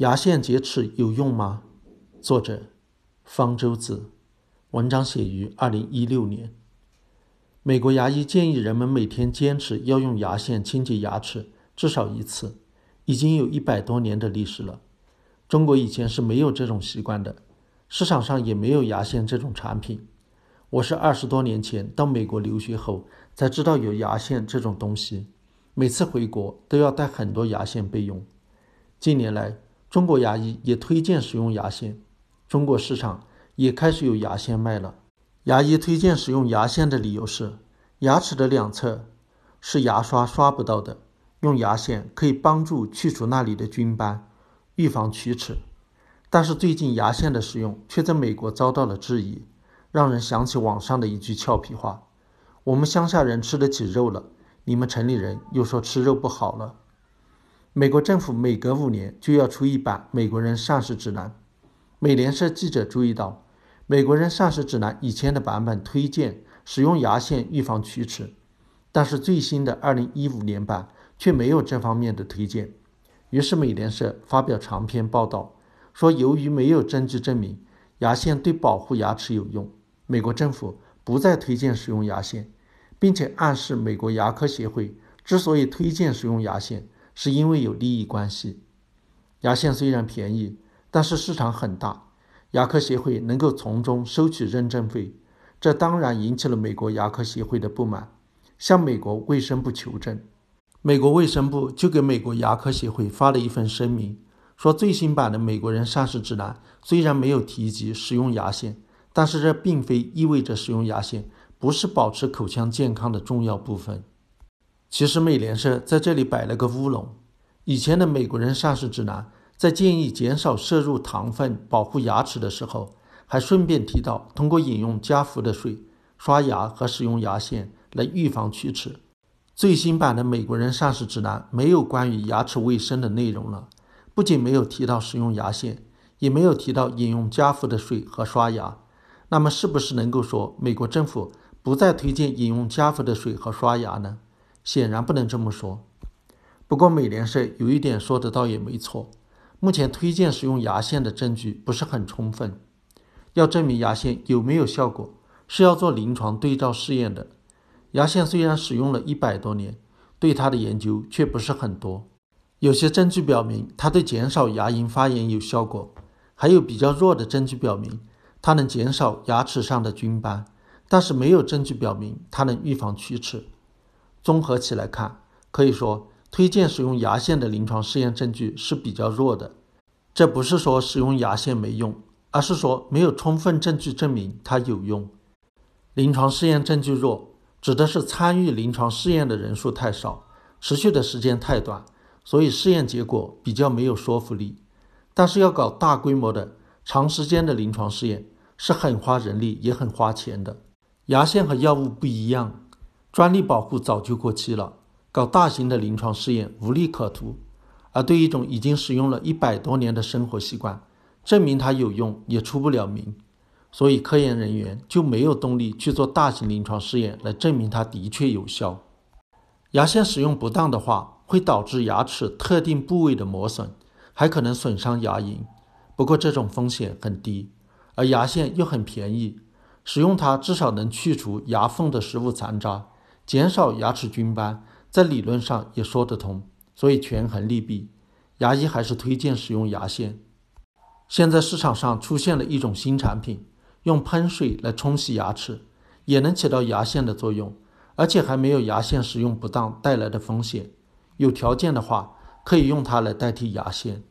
牙线洁齿有用吗？作者：方舟子，文章写于二零一六年。美国牙医建议人们每天坚持要用牙线清洁牙齿至少一次，已经有一百多年的历史了。中国以前是没有这种习惯的，市场上也没有牙线这种产品。我是二十多年前到美国留学后才知道有牙线这种东西，每次回国都要带很多牙线备用。近年来，中国牙医也推荐使用牙线，中国市场也开始有牙线卖了。牙医推荐使用牙线的理由是，牙齿的两侧是牙刷刷不到的，用牙线可以帮助去除那里的菌斑，预防龋齿。但是最近牙线的使用却在美国遭到了质疑，让人想起网上的一句俏皮话：“我们乡下人吃得起肉了，你们城里人又说吃肉不好了。”美国政府每隔五年就要出一版《美国人膳食指南》。美联社记者注意到，《美国人膳食指南》以前的版本推荐使用牙线预防龋齿，但是最新的2015年版却没有这方面的推荐。于是，美联社发表长篇报道，说由于没有证据证明牙线对保护牙齿有用，美国政府不再推荐使用牙线，并且暗示美国牙科协会之所以推荐使用牙线。是因为有利益关系。牙线虽然便宜，但是市场很大，牙科协会能够从中收取认证费，这当然引起了美国牙科协会的不满，向美国卫生部求证。美国卫生部就给美国牙科协会发了一份声明，说最新版的《美国人膳食指南》虽然没有提及使用牙线，但是这并非意味着使用牙线不是保持口腔健康的重要部分。其实美联社在这里摆了个乌龙。以前的美国人膳食指南在建议减少摄入糖分、保护牙齿的时候，还顺便提到通过饮用加氟的水、刷牙和使用牙线来预防龋齿。最新版的美国人膳食指南没有关于牙齿卫生的内容了，不仅没有提到使用牙线，也没有提到饮用加氟的水和刷牙。那么，是不是能够说美国政府不再推荐饮用加氟的水和刷牙呢？显然不能这么说。不过，美联社有一点说的倒也没错：目前推荐使用牙线的证据不是很充分。要证明牙线有没有效果，是要做临床对照试验的。牙线虽然使用了一百多年，对它的研究却不是很多。有些证据表明它对减少牙龈发炎有效果，还有比较弱的证据表明它能减少牙齿上的菌斑，但是没有证据表明它能预防龋齿。综合起来看，可以说推荐使用牙线的临床试验证据是比较弱的。这不是说使用牙线没用，而是说没有充分证据证明它有用。临床试验证据弱，指的是参与临床试验的人数太少，持续的时间太短，所以试验结果比较没有说服力。但是要搞大规模的、长时间的临床试验，是很花人力也很花钱的。牙线和药物不一样。专利保护早就过期了，搞大型的临床试验无利可图。而对一种已经使用了一百多年的生活习惯，证明它有用也出不了名，所以科研人员就没有动力去做大型临床试验来证明它的确有效。牙线使用不当的话，会导致牙齿特定部位的磨损，还可能损伤牙龈。不过这种风险很低，而牙线又很便宜，使用它至少能去除牙缝的食物残渣。减少牙齿菌斑，在理论上也说得通，所以权衡利弊，牙医还是推荐使用牙线。现在市场上出现了一种新产品，用喷水来冲洗牙齿，也能起到牙线的作用，而且还没有牙线使用不当带来的风险。有条件的话，可以用它来代替牙线。